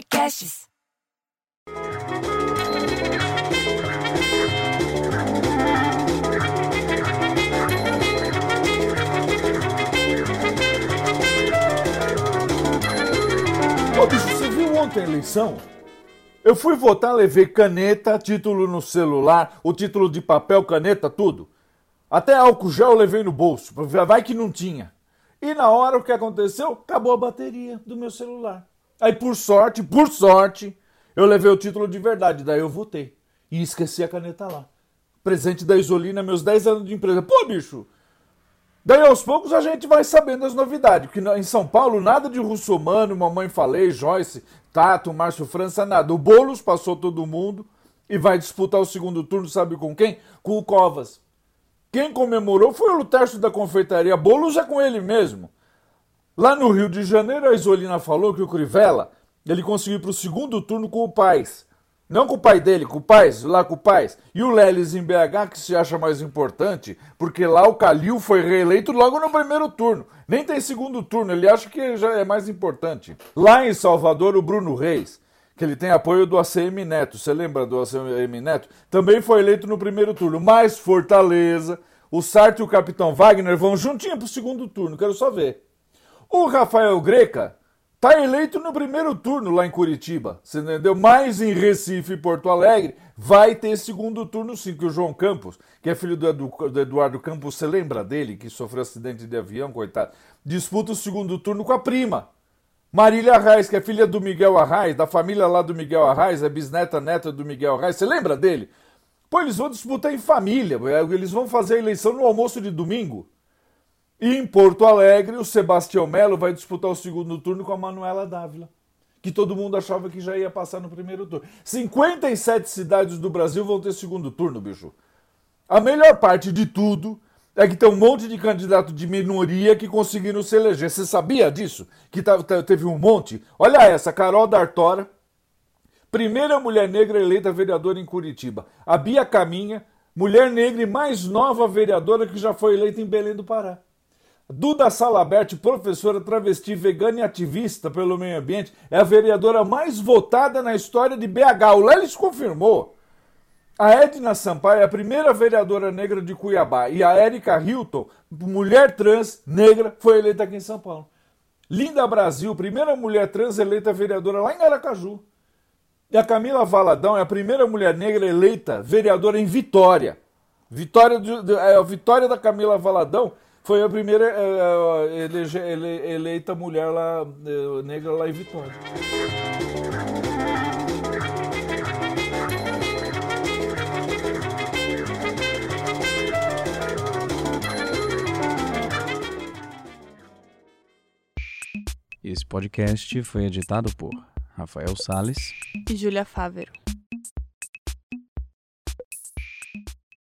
Podcasts. Ô, bicho, você viu ontem a eleição? Eu fui votar, levei caneta, título no celular, o título de papel, caneta, tudo. Até álcool gel eu levei no bolso, vai que não tinha. E na hora o que aconteceu? Acabou a bateria do meu celular. Aí por sorte, por sorte, eu levei o título de verdade, daí eu votei. E esqueci a caneta lá. Presente da Isolina, meus 10 anos de empresa. Pô, bicho, Daí aos poucos a gente vai sabendo as novidades, porque em São Paulo nada de Russomano, Mamãe Falei, Joyce, Tato, Márcio França, nada. O Boulos passou todo mundo e vai disputar o segundo turno, sabe com quem? Com o Covas. Quem comemorou foi o Lutércio da Confeitaria. Boulos é com ele mesmo. Lá no Rio de Janeiro, a Isolina falou que o Crivella ele conseguiu ir para o segundo turno com o Paz. Não com o pai dele, com o Paz, lá com o Paz. E o Lelis em BH, que se acha mais importante, porque lá o Calil foi reeleito logo no primeiro turno. Nem tem segundo turno, ele acha que já é mais importante. Lá em Salvador, o Bruno Reis, que ele tem apoio do ACM Neto, você lembra do ACM Neto? Também foi eleito no primeiro turno. Mas Fortaleza, o Sartre e o Capitão Wagner vão juntinho pro segundo turno, quero só ver. O Rafael Greca Tá eleito no primeiro turno lá em Curitiba, você entendeu? Mas em Recife e Porto Alegre vai ter segundo turno sim, que o João Campos, que é filho do, do Eduardo Campos, você lembra dele, que sofreu acidente de avião, coitado, disputa o segundo turno com a prima. Marília Arraes, que é filha do Miguel Arraes, da família lá do Miguel Arraes, é bisneta neta do Miguel Arraes, você lembra dele? Pô, eles vão disputar em família, eles vão fazer a eleição no almoço de domingo. E em Porto Alegre, o Sebastião Melo vai disputar o segundo turno com a Manuela Dávila, que todo mundo achava que já ia passar no primeiro turno. 57 cidades do Brasil vão ter segundo turno, bicho. A melhor parte de tudo é que tem um monte de candidato de minoria que conseguiram se eleger. Você sabia disso? Que teve um monte? Olha essa, Carol D'Artora, primeira mulher negra eleita vereadora em Curitiba. A Bia Caminha, mulher negra e mais nova vereadora que já foi eleita em Belém do Pará. Duda Salabert, professora travesti vegana e ativista pelo meio ambiente, é a vereadora mais votada na história de BH. O Lelis confirmou. A Edna Sampaio é a primeira vereadora negra de Cuiabá e a Erika Hilton, mulher trans negra, foi eleita aqui em São Paulo. Linda Brasil, primeira mulher trans eleita vereadora lá em Aracaju. E a Camila Valadão é a primeira mulher negra eleita vereadora em Vitória. Vitória, de, é, a vitória da Camila Valadão foi a primeira uh, elege, ele, eleita mulher lá, uh, negra lá em Vitória. Esse podcast foi editado por Rafael Sales e Júlia Fávero.